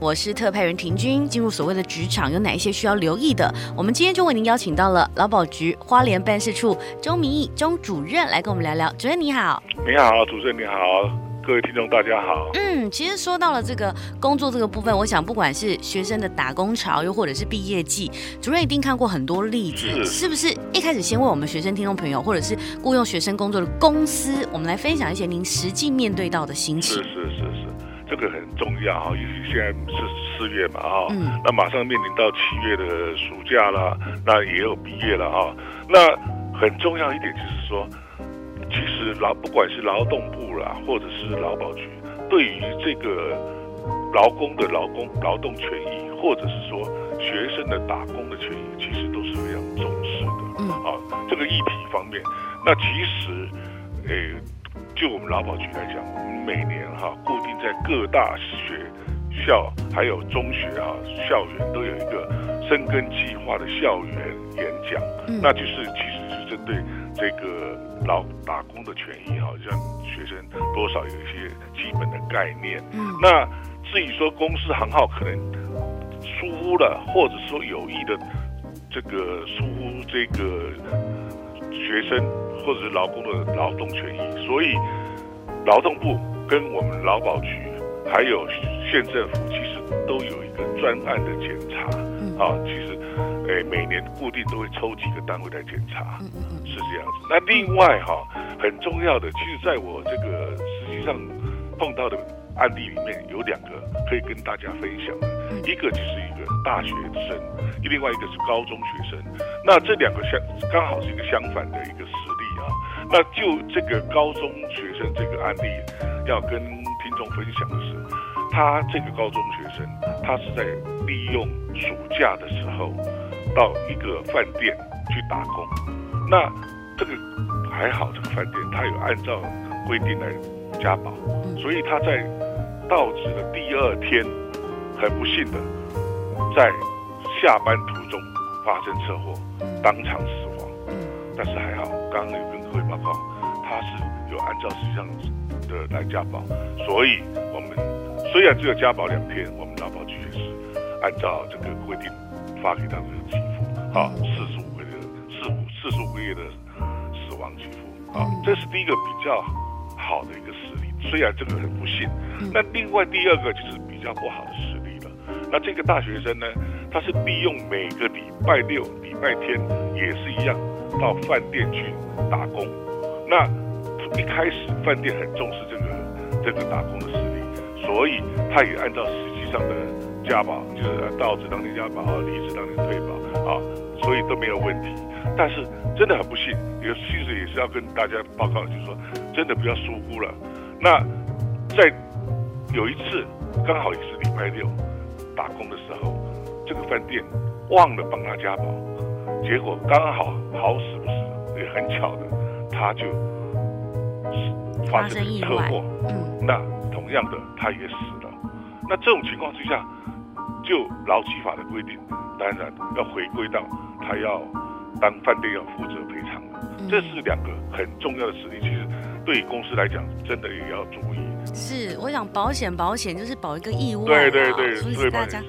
我是特派员婷君，进入所谓的职场有哪一些需要留意的？我们今天就为您邀请到了劳保局花莲办事处钟明义钟主任来跟我们聊聊。主任你好，你好，主任你好，各位听众大家好。嗯，其实说到了这个工作这个部分，我想不管是学生的打工潮，又或者是毕业季，主任一定看过很多例子，是，是不是？一开始先为我们学生听众朋友，或者是雇佣学生工作的公司，我们来分享一些您实际面对到的心情。是是是是。这个很重要哈，尤其现在是四月嘛哈，那马上面临到七月的暑假了，那也有毕业了哈。那很重要一点就是说，其实劳不管是劳动部啦，或者是劳保局，对于这个劳工的劳工劳动权益，或者是说学生的打工的权益，其实都是非常重视的。嗯，啊，这个议题方面，那其实，诶。就我们劳保局来讲，我们每年哈固定在各大学校还有中学啊校园都有一个深耕计划的校园演讲，嗯、那就是其实是针对这个劳打工的权益哈，让学生多少有一些基本的概念。嗯，那至于说公司行号可能疏忽了，或者说有意的这个疏忽这个学生。或者是劳工的劳动权益，所以劳动部跟我们劳保局还有县政府，其实都有一个专案的检查。嗯、啊，其实诶、欸，每年固定都会抽几个单位来检查，嗯嗯嗯，是这样子。那另外哈、啊，很重要的，其实在我这个实际上碰到的案例里面，有两个可以跟大家分享的，一个就是一个大学生，另外一个是高中学生。那这两个相刚好是一个相反的一个实例啊。那就这个高中学生这个案例，要跟听众分享的是，他这个高中学生，他是在利用暑假的时候，到一个饭店去打工。那这个还好，这个饭店他有按照规定来加保，所以他在到职的第二天，很不幸的在下班途中发生车祸，当场死亡。但是还好，刚刚有跟各位报告，他是有按照实际上的来加保，所以我们虽然只有加保两天，我们劳保局也是按照这个规定发给他们的给付，啊，四十五个月的四五四十五个月的死亡给付，啊，这是第一个比较好的一个实例。虽然这个很不幸，那另外第二个就是比较不好的实例了。那这个大学生呢，他是利用每个礼拜六、礼拜天也是一样。到饭店去打工，那一开始饭店很重视这个这个打工的实力，所以他也按照实际上的加保，就是到职当天加保，离职当天退保啊，所以都没有问题。但是真的很不幸，有其实也是要跟大家报告，就是说真的不要疏忽了。那在有一次刚好也是礼拜六打工的时候，这个饭店忘了帮他加保。结果刚好好死不死，也很巧的，他就发生车祸。嗯，那同样的，他也死了。那这种情况之下，就劳基法的规定，当然要回归到他要当饭店要负责赔偿的。嗯、这是两个很重要的实例，其实对公司来讲，真的也要注意。是，我想保险保险就是保一个意外，对对对，所以大家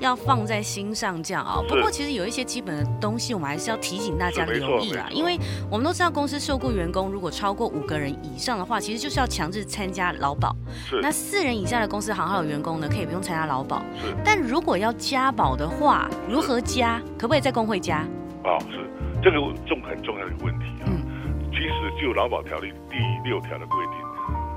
要放在心上这样啊。不过其实有一些基本的东西，我们还是要提醒大家留意啦，因为我们都知道公司受雇员工如果超过五个人以上的话，其实就是要强制参加劳保。是，那四人以下的公司行号的员工呢，可以不用参加劳保。是，但如果要加保的话，如何加？可不可以在工会加？哦，是这个重很重要的问题啊。嗯，其实就劳保条例第六条的规定。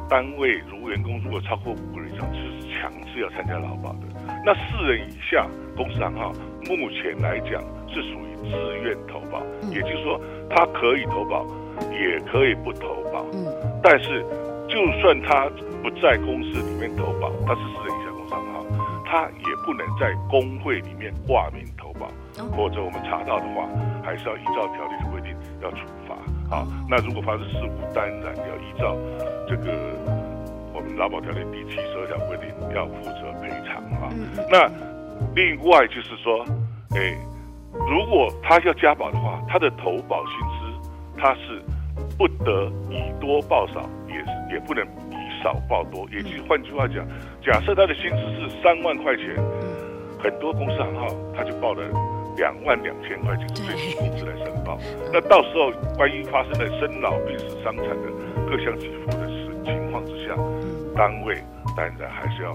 单位如员工如果超过五个人以上，是强制要参加劳保的。那四人以下公司行号，目前来讲是属于自愿投保，也就是说他可以投保，也可以不投保。嗯，但是就算他不在公司里面投保，他是四人以下工商号，他也不能在工会里面挂名投保，或者我们查到的话，还是要依照条例的规定要处罚。好，那如果发生事故，当然要依照这个我们劳保条例第七十二条规定要负责赔偿啊。那另外就是说，哎，如果他要加保的话，他的投保薪资他是不得以多报少，也是也不能以。少报多，也就是换句话讲，假设他的薪资是三万块钱，很多公司行号他就报了两万两千块钱最低工资来申报。那到时候万一发生了生老病死伤残的各项给付的事情况之下，单位当然还是要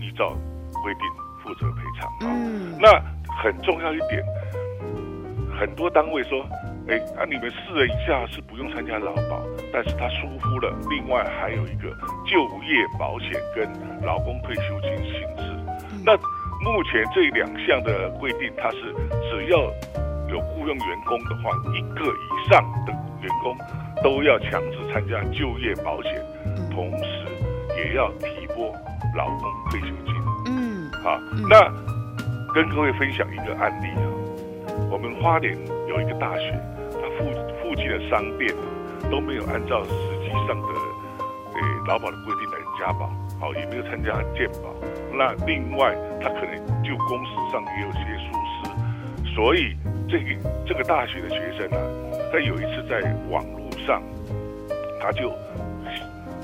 依照规定负责赔偿啊。那很重要一点，很多单位说。哎，那、啊、你们试了一下是不用参加劳保，但是他疏忽了。另外还有一个就业保险跟劳工退休金薪资。嗯、那目前这两项的规定，它是只要有雇佣员工的话，一个以上的员工都要强制参加就业保险，嗯、同时也要提拨劳工退休金。嗯，好，嗯、那跟各位分享一个案例啊，我们花莲有一个大学。附附近的商店都没有按照实际上的诶劳保的规定来加保，好，也没有参加健保。那另外他可能就公司上也有些疏失，所以这个这个大学的学生呢、啊，他有一次在网络上，他就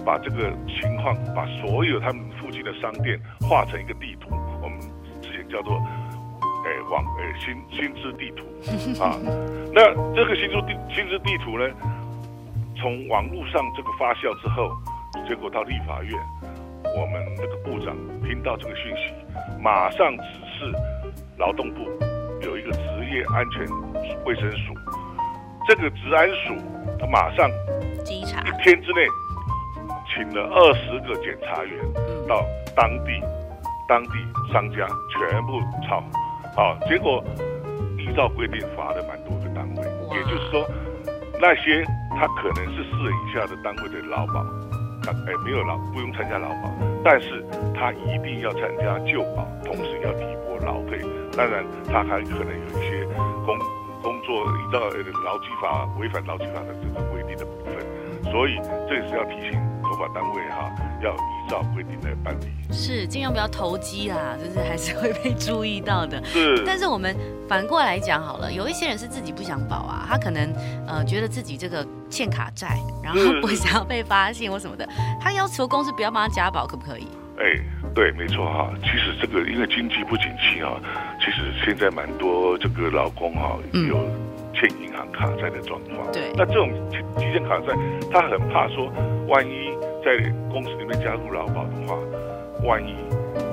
把这个情况，把所有他们附近的商店画成一个地图，我们之前叫做。哎，网哎新新知地图 啊，那这个新知地新知地图呢，从网络上这个发酵之后，结果到立法院，我们那个部长听到这个讯息，马上指示劳动部有一个职业安全卫生署，这个职安署他马上一天之内请了二十个检查员到当地，当地商家全部抄。好，结果依照规定罚了蛮多个单位，也就是说，那些他可能是四人以下的单位的劳保，他哎没有劳不用参加劳保，但是他一定要参加旧保，同时要提拨劳退。当然，他还可能有一些工工作依照劳基法违反劳基法的这个规定的部分，所以这也是要提醒投保单位哈，要依。照规定来办理，是尽量不要投机啦，就是还是会被注意到的。是，但是我们反过来讲好了，有一些人是自己不想保啊，他可能呃觉得自己这个欠卡债，然后不想要被发现或什么的，他要求公司不要帮他加保，可不可以？哎，对，没错哈。其实这个因为经济不景气啊，其实现在蛮多这个劳工哈有欠卡债的状况。对，那这种期限卡债，他很怕说万一。在公司里面加入劳保的话，万一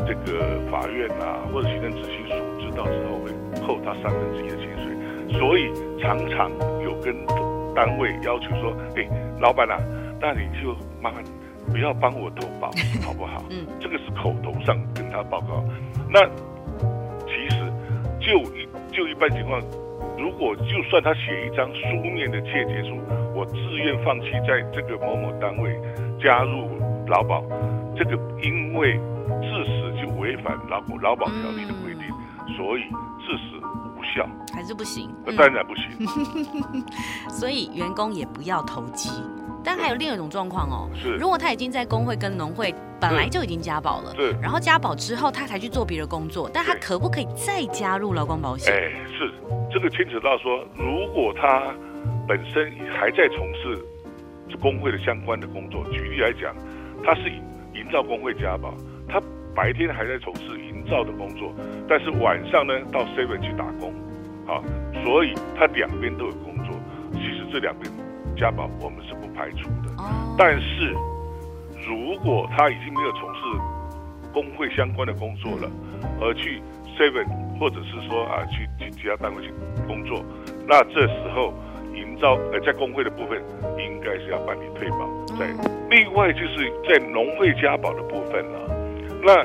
这个法院啊或者行政执行署知道之后，会扣他三分之一的薪水，所以常常有跟单位要求说：“哎，老板啊，那你就麻烦不要帮我投保，好不好？”嗯，这个是口头上跟他报告。那其实就一就一般情况，如果就算他写一张书面的切结书，我自愿放弃在这个某某单位。加入劳保，这个因为自始就违反劳劳保条例的规定，嗯、所以自始无效，还是不行。当然不行。所以员工也不要投机。但还有另一种状况哦，是如果他已经在工会跟农会本来就已经加保了，对，然后加保之后他才去做别的工作，但他可不可以再加入劳工保险？哎，是这个牵扯到说，如果他本身还在从事。工会的相关的工作，举例来讲，他是营造工会加保，他白天还在从事营造的工作，但是晚上呢到 seven 去打工，好，所以他两边都有工作。其实这两边加保我们是不排除的。但是如果他已经没有从事工会相关的工作了，而去 seven 或者是说啊去去其他单位去工作，那这时候。营造呃，在工会的部分应该是要办理退保，在另外就是在农会加保的部分啊，那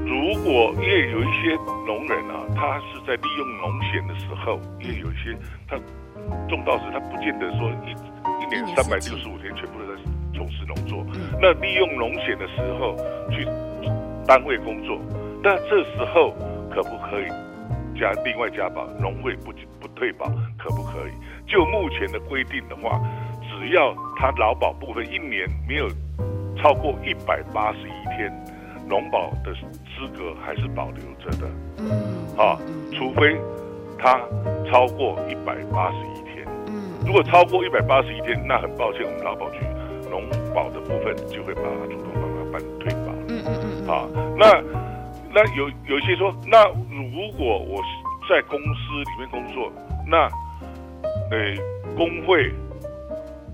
如果因为有一些农人啊，他是在利用农险的时候，因为有一些他种稻时他不见得说一一年三百六十五天全部从事农作，那利用农险的时候去单位工作，那这时候可不可以加另外加保？农会不不退保，可不可以？就目前的规定的话，只要他劳保部分一年没有超过一百八十一天，农保的资格还是保留着的。嗯，啊，除非他超过一百八十一天。嗯，如果超过一百八十一天，那很抱歉，我们劳保局农保的部分就会把它主动帮他办退保。嗯嗯嗯。啊，那那有有一些说，那如果我在公司里面工作，那呃工会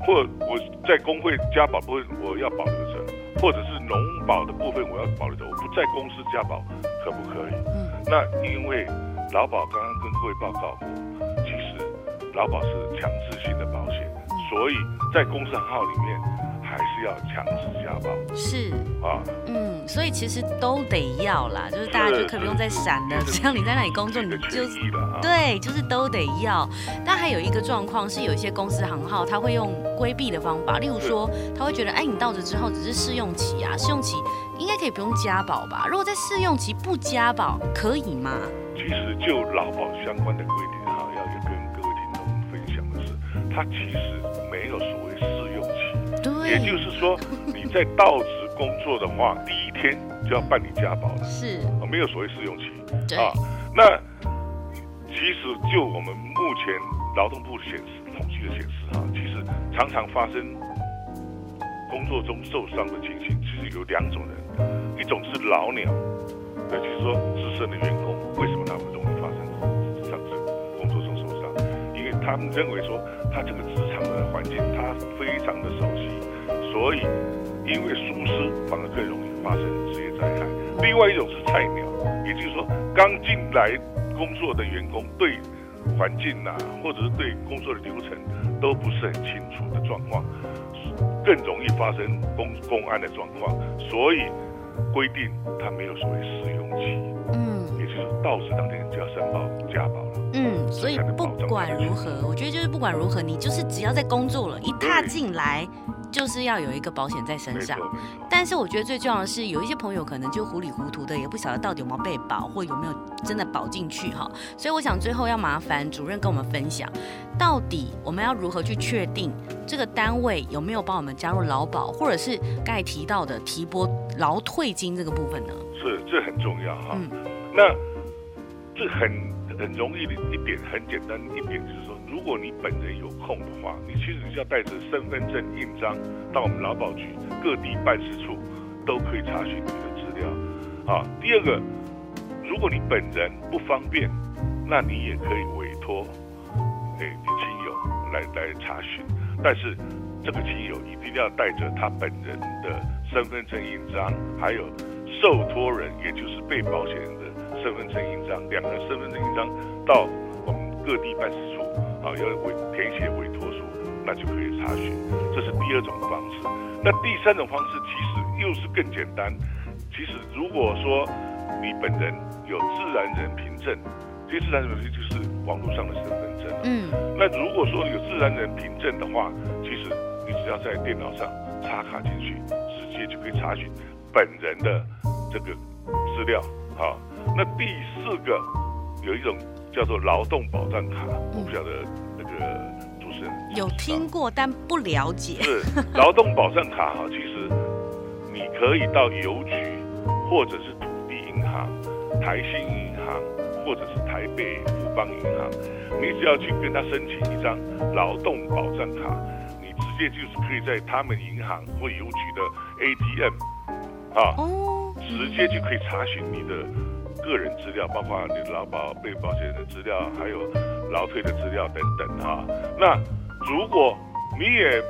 或我在工会加保部分我要保留着，或者是农保的部分我要保留着，我不在公司加保可不可以？嗯，那因为劳保刚刚跟各位报告过，其实劳保是强制性的保险，所以在工商号里面。要强制加保，是啊，嗯，所以其实都得要啦，就是大家就可以不用再闪了，只要你在那里工作，你就是对，就是都得要。但还有一个状况是，有一些公司行号他会用规避的方法，例如说他会觉得，哎，你到职之后只是试用期啊，试用期应该可以不用加保吧？如果在试用期不加保，可以吗？其实就劳保相关的规定哈，要跟各位听众分享的是，它其实没有所谓。也就是说，你在到职工作的话，第一天就要办理家保了，是，没有所谓试用期啊。那其实就我们目前劳动部的显示统计的显示哈，其实常常发生工作中受伤的情形，其实有两种人，一种是老鸟，也就是说资深的员工，为什么他们容易发生上次工作中受伤？因为他们认为说他这个职场的环境他非常的熟悉。所以，因为疏失反而更容易发生职业灾害。另外一种是菜鸟，也就是说刚进来工作的员工对环境呐、啊，或者是对工作的流程都不是很清楚的状况，更容易发生公公安的状况。所以规定他没有所谓试用期，嗯，也就是到职当天就要申报加保了。嗯，所以不管如何，我觉得就是不管如何，你就是只要在工作了，一踏进来。就是要有一个保险在身上，但是我觉得最重要的是，有一些朋友可能就糊里糊涂的，也不晓得到底有没有被保，或有没有真的保进去哈。所以我想最后要麻烦主任跟我们分享，到底我们要如何去确定这个单位有没有帮我们加入劳保，或者是刚才提到的提拨劳退金这个部分呢？是，这很重要哈。嗯，那这很。很容易的一点，很简单一点，就是说，如果你本人有空的话，你其实要带着身份证印章到我们劳保局各地办事处，都可以查询你的资料。啊，第二个，如果你本人不方便，那你也可以委托，哎，你亲友来来查询，但是这个亲友一定要带着他本人的身份证印章，还有受托人，也就是被保险人的。身份证印章，两个身份证印章到我们各地办事处，啊，要委填写委托书，那就可以查询。这是第二种方式。那第三种方式其实又是更简单。其实如果说你本人有自然人凭证，这自然人凭证就是网络上的身份证。嗯。那如果说有自然人凭证的话，其实你只要在电脑上插卡进去，直接就可以查询本人的这个资料，好。那第四个有一种叫做劳动保障卡，我不晓得那个主持人有听过但不了解。是劳动保障卡哈，其实你可以到邮局或者是土地银行、台新银行或者是台北富邦银行，你只要去跟他申请一张劳动保障卡，你直接就是可以在他们银行或邮局的 ATM 啊，直接就可以查询你的。个人资料，包括你劳保、被保险人的资料，还有劳退的资料等等哈。那如果你也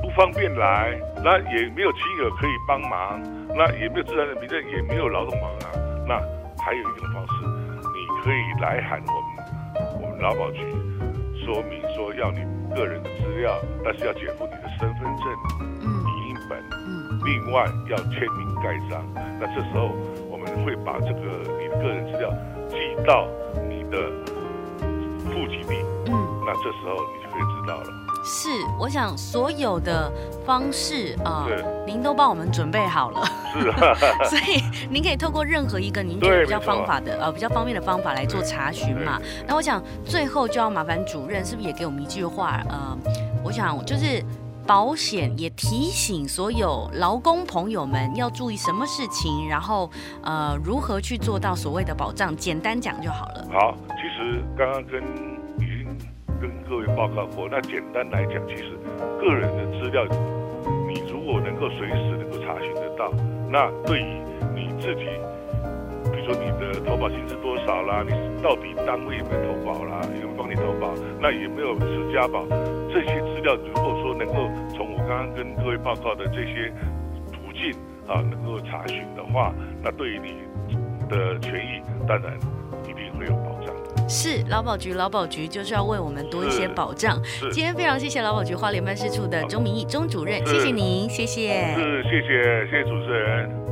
不方便来，那也没有亲友可以帮忙，那也没有自然人凭证，也没有劳动保障，那还有一种方式，你可以来喊我们我们劳保局，说明说要你个人的资料，但是要检附你的身份证、影印本，另外要签名盖章。那这时候。会把这个你的个人资料寄到你的户籍地，嗯，那这时候你就可以知道了。是，我想所有的方式啊，呃、您都帮我们准备好了。是啊，所以您可以透过任何一个您觉得比较方法的呃比较方便的方法来做查询嘛。那我想最后就要麻烦主任是不是也给我们一句话？呃，我想就是。保险也提醒所有劳工朋友们要注意什么事情，然后呃如何去做到所谓的保障，简单讲就好了。好，其实刚刚跟已经跟各位报告过，那简单来讲，其实个人的资料，你如果能够随时能够查询得到，那对于你自己。说你的投保金是多少啦？你到底单位有没有投保啦？有没有帮你投保？那有没有持家保？这些资料如果说能够从我刚刚跟各位报告的这些途径啊，能够查询的话，那对于你的权益当然一定会有保障。是劳保局，劳保局就是要为我们多一些保障。今天非常谢谢劳保局花莲办事处的钟明义钟主任，谢谢您，谢谢。是，谢谢，谢谢主持人。